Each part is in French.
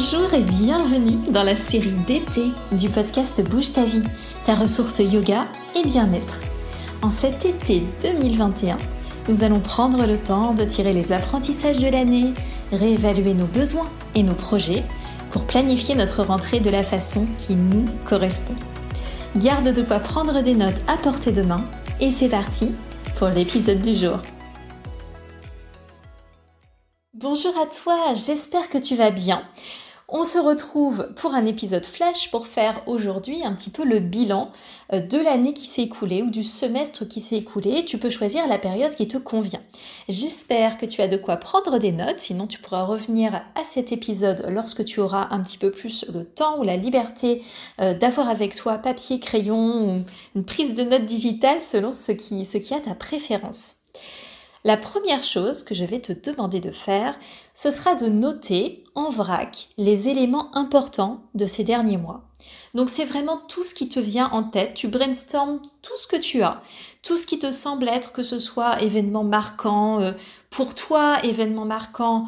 et bienvenue dans la série d'été du podcast Bouge ta vie, ta ressource yoga et bien-être. En cet été 2021, nous allons prendre le temps de tirer les apprentissages de l'année, réévaluer nos besoins et nos projets pour planifier notre rentrée de la façon qui nous correspond. Garde de quoi prendre des notes à portée de main et c'est parti pour l'épisode du jour. Bonjour à toi, j'espère que tu vas bien. On se retrouve pour un épisode flash pour faire aujourd'hui un petit peu le bilan euh, de l'année qui s'est écoulée ou du semestre qui s'est écoulé. Tu peux choisir la période qui te convient. J'espère que tu as de quoi prendre des notes, sinon tu pourras revenir à cet épisode lorsque tu auras un petit peu plus le temps ou la liberté euh, d'avoir avec toi papier, crayon ou une prise de notes digitale selon ce qui, ce qui a ta préférence. La première chose que je vais te demander de faire, ce sera de noter en vrac les éléments importants de ces derniers mois. Donc c'est vraiment tout ce qui te vient en tête, tu brainstormes tout ce que tu as, tout ce qui te semble être, que ce soit événement marquant euh, pour toi, événement marquant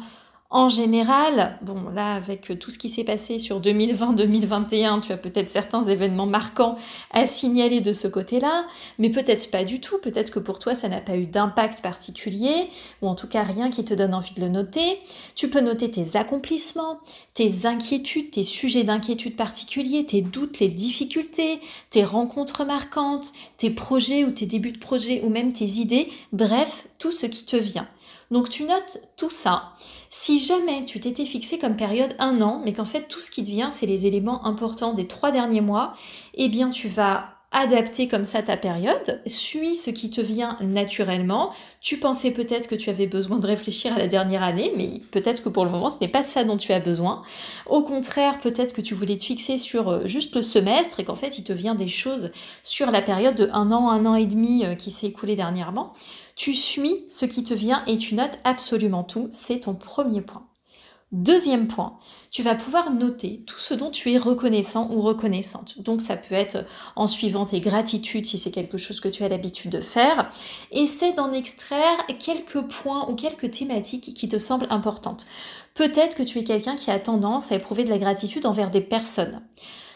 en général, bon là avec tout ce qui s'est passé sur 2020-2021, tu as peut-être certains événements marquants à signaler de ce côté-là, mais peut-être pas du tout, peut-être que pour toi ça n'a pas eu d'impact particulier, ou en tout cas rien qui te donne envie de le noter. Tu peux noter tes accomplissements, tes inquiétudes, tes sujets d'inquiétude particuliers, tes doutes, les difficultés, tes rencontres marquantes, tes projets ou tes débuts de projet ou même tes idées, bref, tout ce qui te vient. Donc tu notes tout ça. Si jamais tu t'étais fixé comme période un an, mais qu'en fait tout ce qui te vient, c'est les éléments importants des trois derniers mois, eh bien tu vas adapter comme ça ta période, suis ce qui te vient naturellement. Tu pensais peut-être que tu avais besoin de réfléchir à la dernière année, mais peut-être que pour le moment ce n'est pas ça dont tu as besoin. Au contraire, peut-être que tu voulais te fixer sur euh, juste le semestre et qu'en fait il te vient des choses sur la période de un an, un an et demi euh, qui s'est écoulé dernièrement. Tu suis ce qui te vient et tu notes absolument tout. C'est ton premier point. Deuxième point, tu vas pouvoir noter tout ce dont tu es reconnaissant ou reconnaissante. Donc ça peut être en suivant tes gratitudes si c'est quelque chose que tu as l'habitude de faire. Essaie d'en extraire quelques points ou quelques thématiques qui te semblent importantes. Peut-être que tu es quelqu'un qui a tendance à éprouver de la gratitude envers des personnes.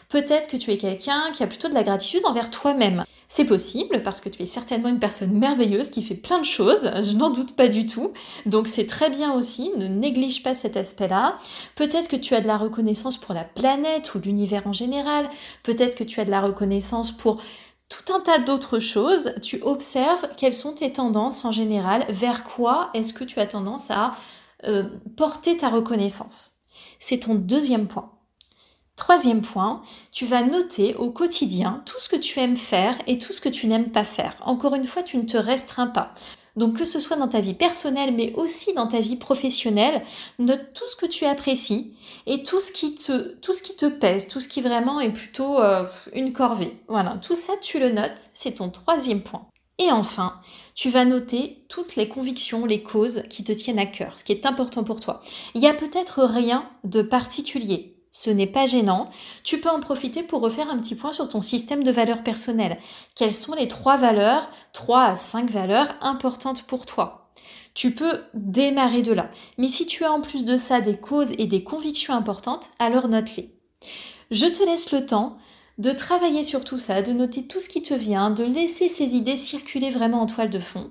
Peut-être que tu es quelqu'un qui a plutôt de la gratitude envers toi-même. C'est possible parce que tu es certainement une personne merveilleuse qui fait plein de choses, je n'en doute pas du tout. Donc c'est très bien aussi, ne néglige pas cet aspect-là. Peut-être que tu as de la reconnaissance pour la planète ou l'univers en général. Peut-être que tu as de la reconnaissance pour tout un tas d'autres choses. Tu observes quelles sont tes tendances en général, vers quoi est-ce que tu as tendance à euh, porter ta reconnaissance? C'est ton deuxième point. Troisième point, tu vas noter au quotidien tout ce que tu aimes faire et tout ce que tu n'aimes pas faire. Encore une fois, tu ne te restreins pas. Donc que ce soit dans ta vie personnelle mais aussi dans ta vie professionnelle, note tout ce que tu apprécies et tout ce qui te, tout ce qui te pèse, tout ce qui vraiment est plutôt euh, une corvée. Voilà, tout ça tu le notes, c'est ton troisième point. Et enfin, tu vas noter toutes les convictions, les causes qui te tiennent à cœur, ce qui est important pour toi. Il y a peut-être rien de particulier, ce n'est pas gênant. Tu peux en profiter pour refaire un petit point sur ton système de valeurs personnelles. Quelles sont les trois valeurs, trois à cinq valeurs importantes pour toi? Tu peux démarrer de là. Mais si tu as en plus de ça des causes et des convictions importantes, alors note-les. Je te laisse le temps de travailler sur tout ça, de noter tout ce qui te vient, de laisser ces idées circuler vraiment en toile de fond.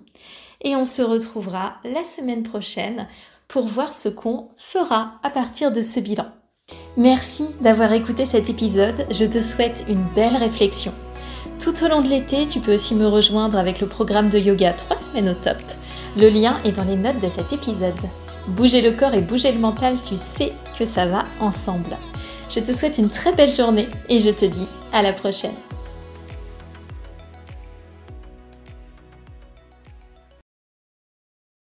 Et on se retrouvera la semaine prochaine pour voir ce qu'on fera à partir de ce bilan. Merci d'avoir écouté cet épisode, je te souhaite une belle réflexion. Tout au long de l'été, tu peux aussi me rejoindre avec le programme de yoga 3 semaines au top. Le lien est dans les notes de cet épisode. Bouger le corps et bouger le mental, tu sais que ça va ensemble. Je te souhaite une très belle journée et je te dis à la prochaine.